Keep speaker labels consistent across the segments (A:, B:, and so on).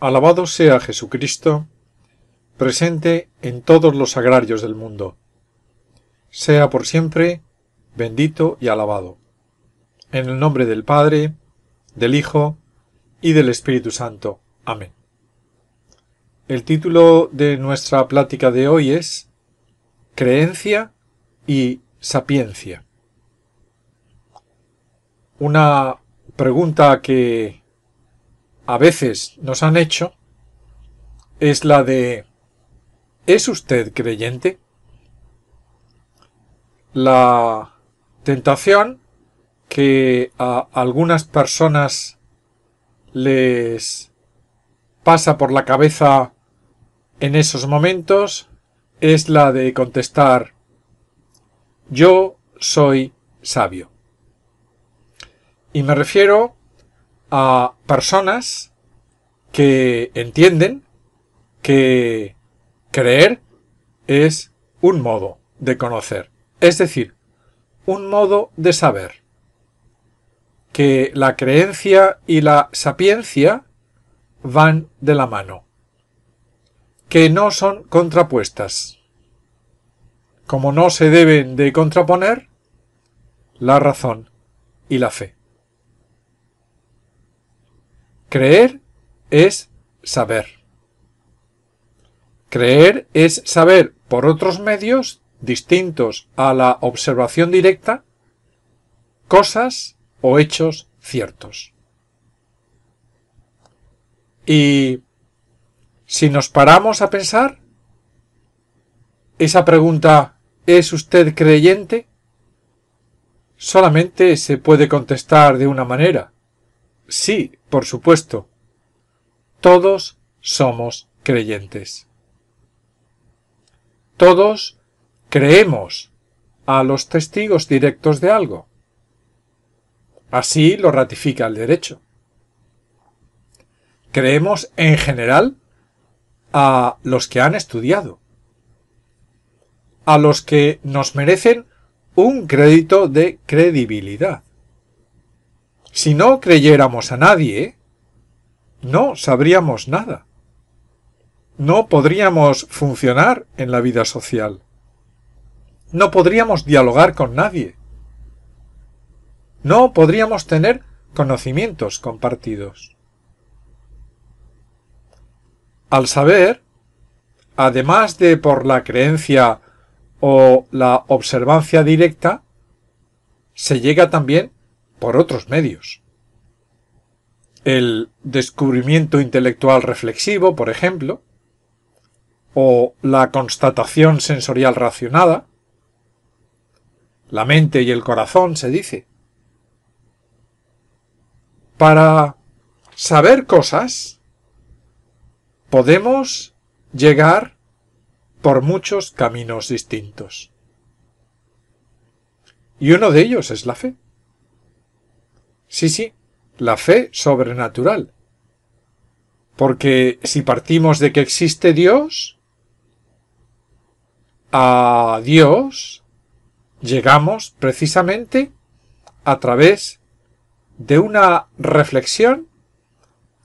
A: Alabado sea Jesucristo, presente en todos los agrarios del mundo. Sea por siempre bendito y alabado. En el nombre del Padre, del Hijo y del Espíritu Santo. Amén. El título de nuestra plática de hoy es Creencia y sapiencia. Una pregunta que a veces nos han hecho es la de ¿Es usted creyente? La tentación que a algunas personas les pasa por la cabeza en esos momentos es la de contestar yo soy sabio. Y me refiero a personas que entienden que creer es un modo de conocer, es decir, un modo de saber, que la creencia y la sapiencia van de la mano, que no son contrapuestas. Como no se deben de contraponer la razón y la fe. Creer es saber. Creer es saber por otros medios distintos a la observación directa cosas o hechos ciertos. Y si nos paramos a pensar, esa pregunta ¿es usted creyente? solamente se puede contestar de una manera, Sí, por supuesto. Todos somos creyentes. Todos creemos a los testigos directos de algo. Así lo ratifica el derecho. Creemos en general a los que han estudiado, a los que nos merecen un crédito de credibilidad. Si no creyéramos a nadie, no sabríamos nada. No podríamos funcionar en la vida social. No podríamos dialogar con nadie. No podríamos tener conocimientos compartidos. Al saber, además de por la creencia o la observancia directa, se llega también por otros medios. El descubrimiento intelectual reflexivo, por ejemplo, o la constatación sensorial racionada, la mente y el corazón, se dice. Para saber cosas, podemos llegar por muchos caminos distintos. Y uno de ellos es la fe. Sí, sí, la fe sobrenatural. Porque si partimos de que existe Dios, a Dios llegamos precisamente a través de una reflexión,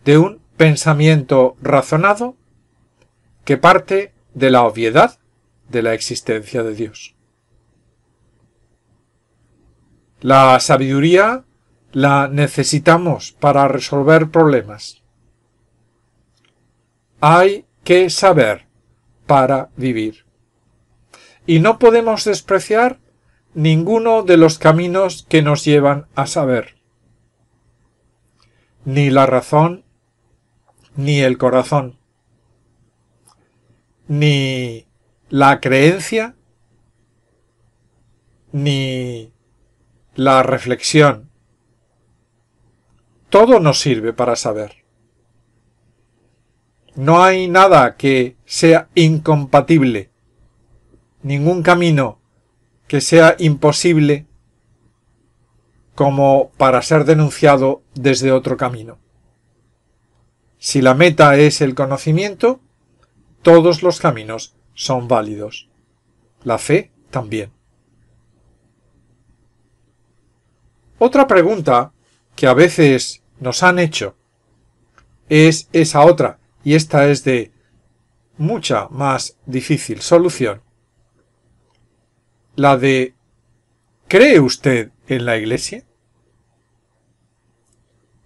A: de un pensamiento razonado que parte de la obviedad de la existencia de Dios. La sabiduría la necesitamos para resolver problemas. Hay que saber para vivir. Y no podemos despreciar ninguno de los caminos que nos llevan a saber. Ni la razón, ni el corazón, ni la creencia, ni la reflexión. Todo nos sirve para saber. No hay nada que sea incompatible, ningún camino que sea imposible como para ser denunciado desde otro camino. Si la meta es el conocimiento, todos los caminos son válidos. La fe también. Otra pregunta que a veces nos han hecho es esa otra, y esta es de mucha más difícil solución. La de ¿Cree usted en la Iglesia?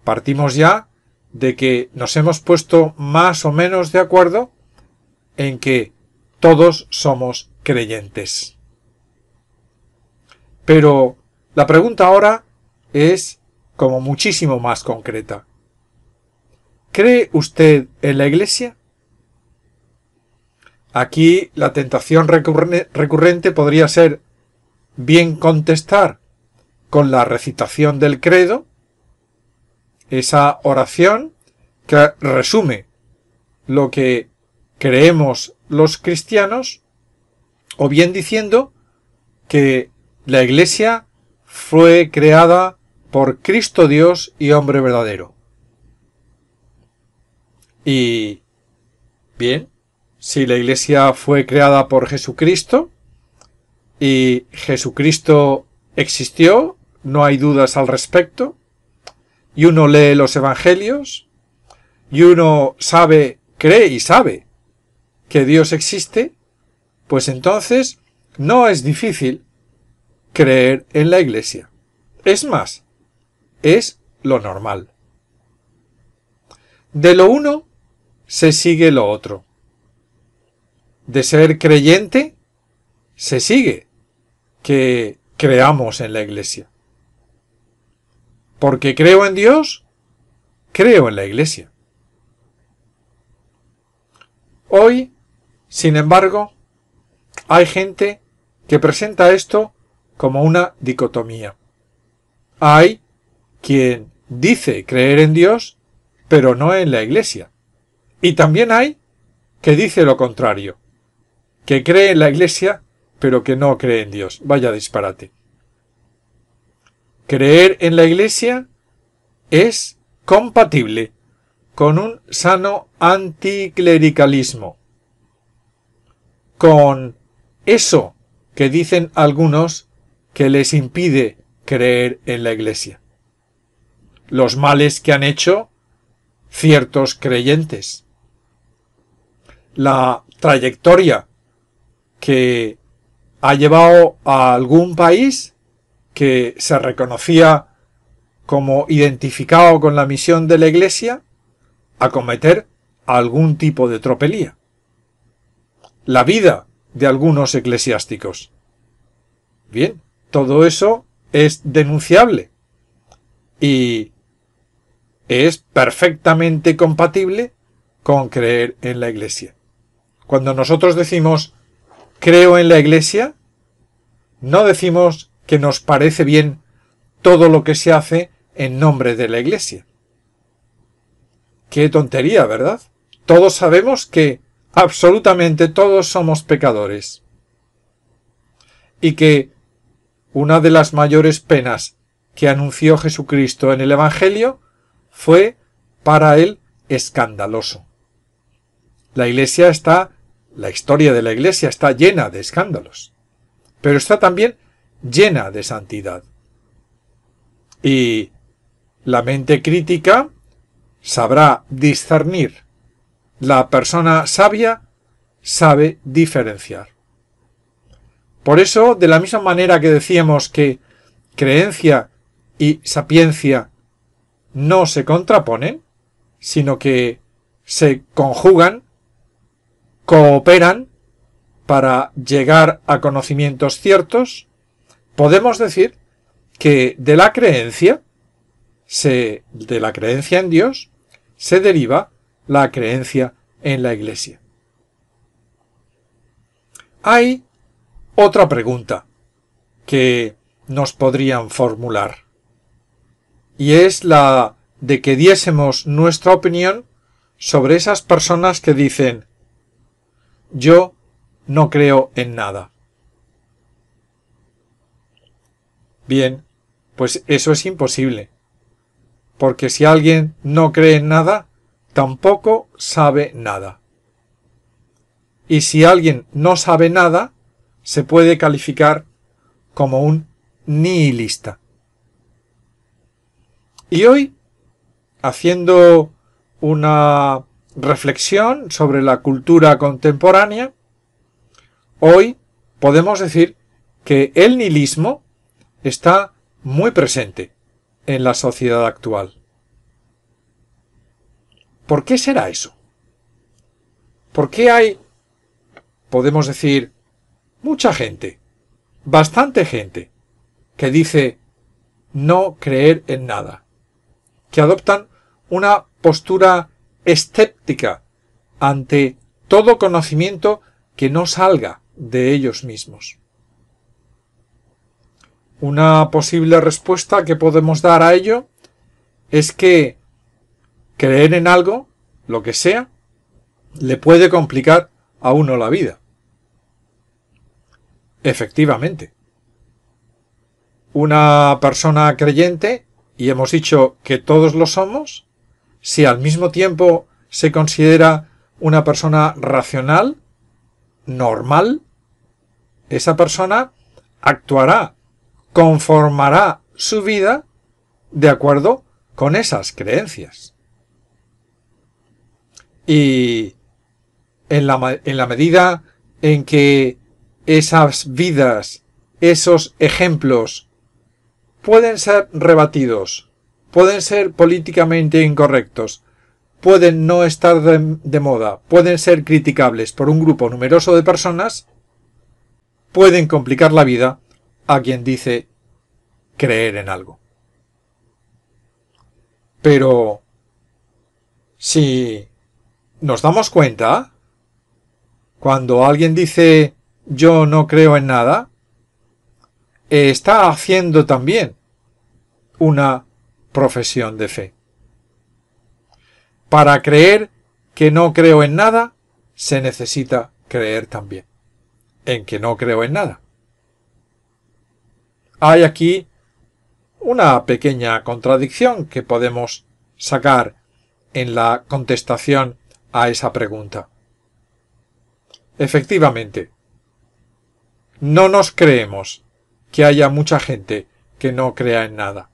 A: Partimos ya de que nos hemos puesto más o menos de acuerdo en que todos somos creyentes. Pero la pregunta ahora es como muchísimo más concreta. ¿Cree usted en la Iglesia? Aquí la tentación recurrente podría ser bien contestar con la recitación del credo, esa oración que resume lo que creemos los cristianos, o bien diciendo que la Iglesia fue creada por Cristo Dios y hombre verdadero. Y bien, si la Iglesia fue creada por Jesucristo y Jesucristo existió, no hay dudas al respecto, y uno lee los Evangelios, y uno sabe, cree y sabe que Dios existe, pues entonces no es difícil creer en la Iglesia. Es más, es lo normal. De lo uno se sigue lo otro. De ser creyente se sigue que creamos en la Iglesia. Porque creo en Dios, creo en la Iglesia. Hoy, sin embargo, hay gente que presenta esto como una dicotomía. Hay quien dice creer en Dios, pero no en la Iglesia. Y también hay que dice lo contrario, que cree en la Iglesia, pero que no cree en Dios. Vaya disparate. Creer en la Iglesia es compatible con un sano anticlericalismo, con eso que dicen algunos que les impide creer en la Iglesia. Los males que han hecho ciertos creyentes. La trayectoria que ha llevado a algún país que se reconocía como identificado con la misión de la Iglesia a cometer algún tipo de tropelía. La vida de algunos eclesiásticos. Bien, todo eso es denunciable y es perfectamente compatible con creer en la Iglesia. Cuando nosotros decimos creo en la Iglesia, no decimos que nos parece bien todo lo que se hace en nombre de la Iglesia. Qué tontería, ¿verdad? Todos sabemos que absolutamente todos somos pecadores. Y que una de las mayores penas que anunció Jesucristo en el Evangelio fue para él escandaloso. La Iglesia está, la historia de la Iglesia está llena de escándalos, pero está también llena de santidad. Y la mente crítica sabrá discernir. La persona sabia sabe diferenciar. Por eso, de la misma manera que decíamos que creencia y sapiencia no se contraponen, sino que se conjugan, cooperan para llegar a conocimientos ciertos, podemos decir que de la creencia se, de la creencia en Dios se deriva la creencia en la Iglesia. Hay otra pregunta que nos podrían formular. Y es la de que diésemos nuestra opinión sobre esas personas que dicen yo no creo en nada. Bien, pues eso es imposible. Porque si alguien no cree en nada, tampoco sabe nada. Y si alguien no sabe nada, se puede calificar como un nihilista. Y hoy, haciendo una reflexión sobre la cultura contemporánea, hoy podemos decir que el nihilismo está muy presente en la sociedad actual. ¿Por qué será eso? ¿Por qué hay, podemos decir, mucha gente, bastante gente, que dice no creer en nada, que adoptan una postura escéptica ante todo conocimiento que no salga de ellos mismos. Una posible respuesta que podemos dar a ello es que creer en algo, lo que sea, le puede complicar a uno la vida. Efectivamente. Una persona creyente, y hemos dicho que todos lo somos, si al mismo tiempo se considera una persona racional, normal, esa persona actuará, conformará su vida de acuerdo con esas creencias. Y en la, en la medida en que esas vidas, esos ejemplos, pueden ser rebatidos, pueden ser políticamente incorrectos, pueden no estar de, moda, pueden ser criticables por un grupo numeroso de personas, pueden complicar la vida a quien dice creer en algo. Pero si nos damos cuenta, cuando alguien dice yo no creo en nada, está haciendo también una profesión de fe. Para creer que no creo en nada, se necesita creer también en que no creo en nada. Hay aquí una pequeña contradicción que podemos sacar en la contestación a esa pregunta. Efectivamente, no nos creemos que haya mucha gente que no crea en nada.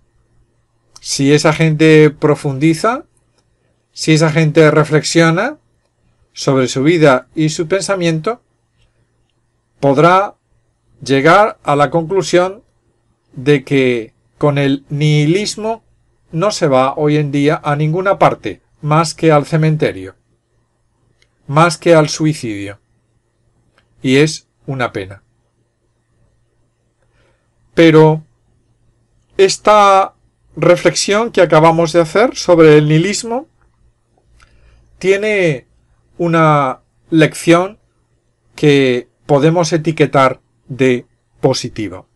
A: Si esa gente profundiza, si esa gente reflexiona sobre su vida y su pensamiento, podrá llegar a la conclusión de que con el nihilismo no se va hoy en día a ninguna parte más que al cementerio, más que al suicidio. Y es una pena. Pero esta reflexión que acabamos de hacer sobre el nihilismo tiene una lección que podemos etiquetar de positiva.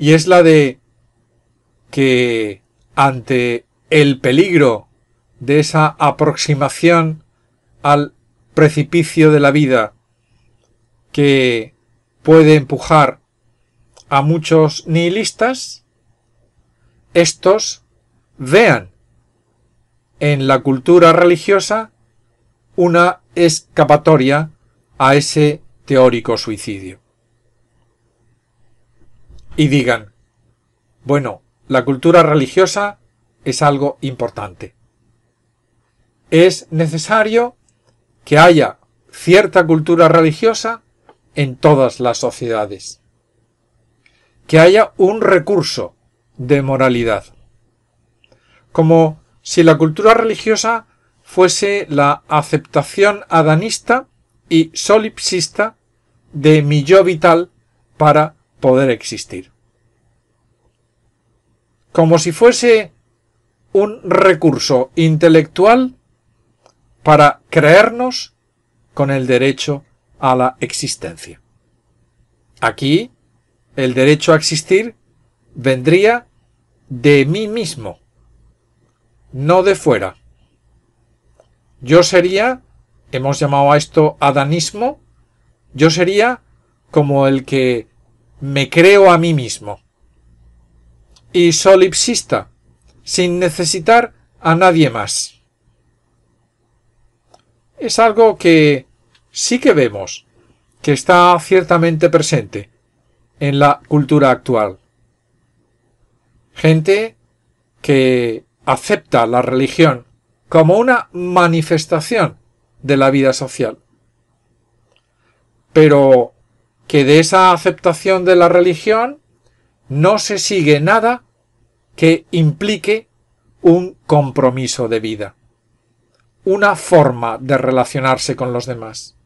A: Y es la de que ante el peligro de esa aproximación al precipicio de la vida que puede empujar a muchos nihilistas, estos vean en la cultura religiosa una escapatoria a ese teórico suicidio. Y digan, bueno, la cultura religiosa es algo importante. Es necesario que haya cierta cultura religiosa en todas las sociedades. Que haya un recurso de moralidad. Como si la cultura religiosa fuese la aceptación adanista y solipsista de mi yo vital para poder existir. Como si fuese un recurso intelectual para creernos con el derecho a la existencia. Aquí El derecho a existir vendría de mí mismo, no de fuera. Yo sería, hemos llamado a esto adanismo, yo sería como el que me creo a mí mismo. Y solipsista, sin necesitar a nadie más. Es algo que sí que vemos, que está ciertamente presente en la cultura actual. Gente que acepta la religión como una manifestación de la vida social. Pero que de esa aceptación de la religión no se sigue nada que implique un compromiso de vida, una forma de relacionarse con los demás.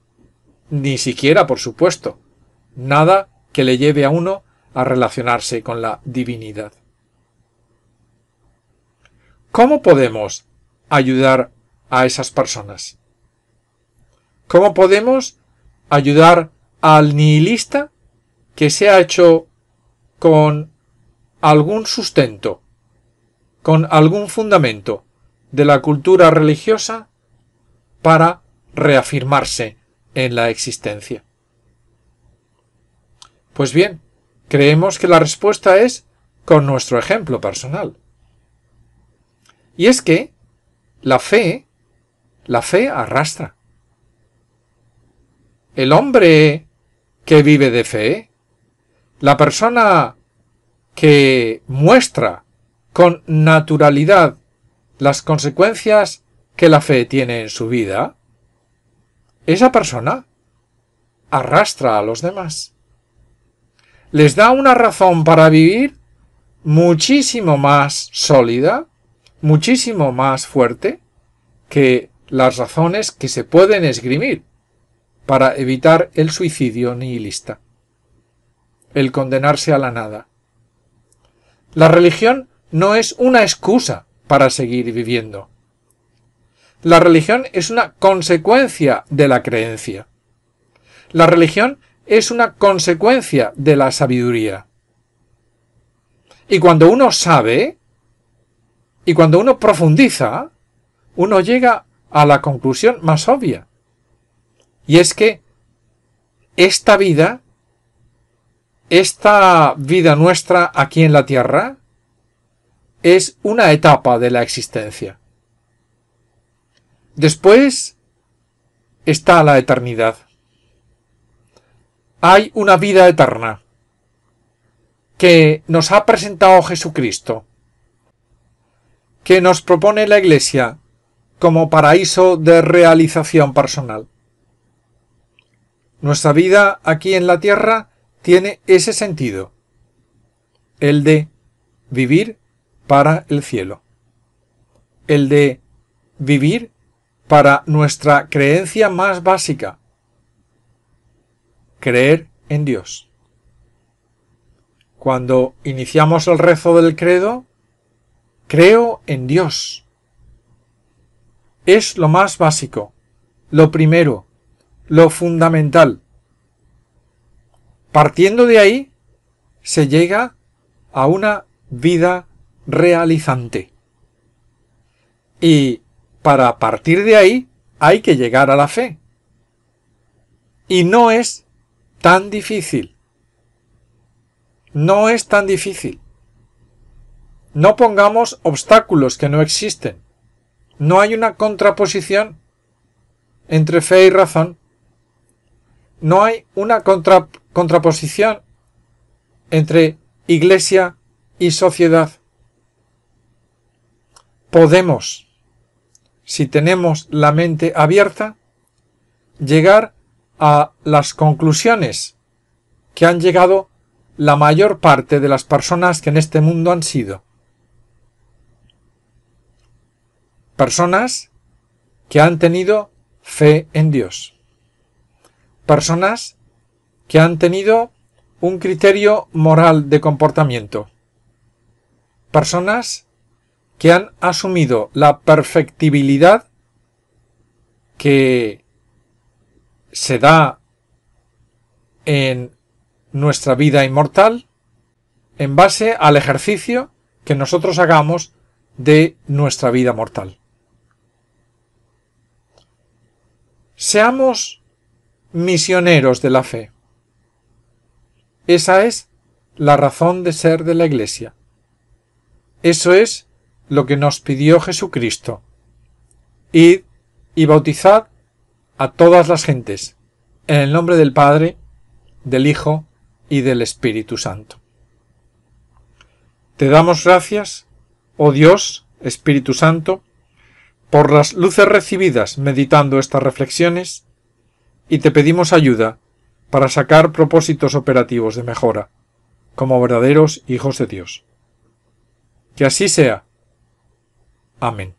A: Ni siquiera, por supuesto, nada que le lleve a uno a relacionarse con la divinidad. ¿Cómo podemos ayudar a esas personas? ¿Cómo podemos ayudar al nihilista que se ha hecho con algún sustento, con algún fundamento de la cultura religiosa para reafirmarse en la existencia? Pues bien, creemos que la respuesta es con nuestro ejemplo personal. Y es que la fe, la fe arrastra. El hombre que vive de fe, la persona que muestra con naturalidad las consecuencias que la fe tiene en su vida, esa persona arrastra a los demás. Les da una razón para vivir muchísimo más sólida muchísimo más fuerte que las razones que se pueden esgrimir para evitar el suicidio nihilista, el condenarse a la nada. La religión no es una excusa para seguir viviendo. La religión es una consecuencia de la creencia. La religión es una consecuencia de la sabiduría. Y cuando uno sabe, y cuando uno profundiza, uno llega a la conclusión más obvia. Y es que esta vida, esta vida nuestra aquí en la Tierra, es una etapa de la existencia. Después está la eternidad. Hay una vida eterna que nos ha presentado Jesucristo que nos propone la Iglesia como paraíso de realización personal. Nuestra vida aquí en la tierra tiene ese sentido, el de vivir para el cielo, el de vivir para nuestra creencia más básica, creer en Dios. Cuando iniciamos el rezo del credo, Creo en Dios. Es lo más básico, lo primero, lo fundamental. Partiendo de ahí, se llega a una vida realizante. Y para partir de ahí hay que llegar a la fe. Y no es tan difícil. No es tan difícil. No pongamos obstáculos que no existen. No hay una contraposición entre fe y razón. No hay una contraposición entre iglesia y sociedad. Podemos, si tenemos la mente abierta, llegar a las conclusiones que han llegado la mayor parte de las personas que en este mundo han sido. Personas que han tenido fe en Dios. Personas que han tenido un criterio moral de comportamiento. Personas que han asumido la perfectibilidad que se da en nuestra vida inmortal en base al ejercicio que nosotros hagamos de nuestra vida mortal. Seamos misioneros de la fe. Esa es la razón de ser de la Iglesia. Eso es lo que nos pidió Jesucristo. Id y bautizad a todas las gentes, en el nombre del Padre, del Hijo y del Espíritu Santo. Te damos gracias, oh Dios, Espíritu Santo, por las luces recibidas meditando estas reflexiones, y te pedimos ayuda para sacar propósitos operativos de mejora, como verdaderos hijos de Dios. Que así sea. Amén.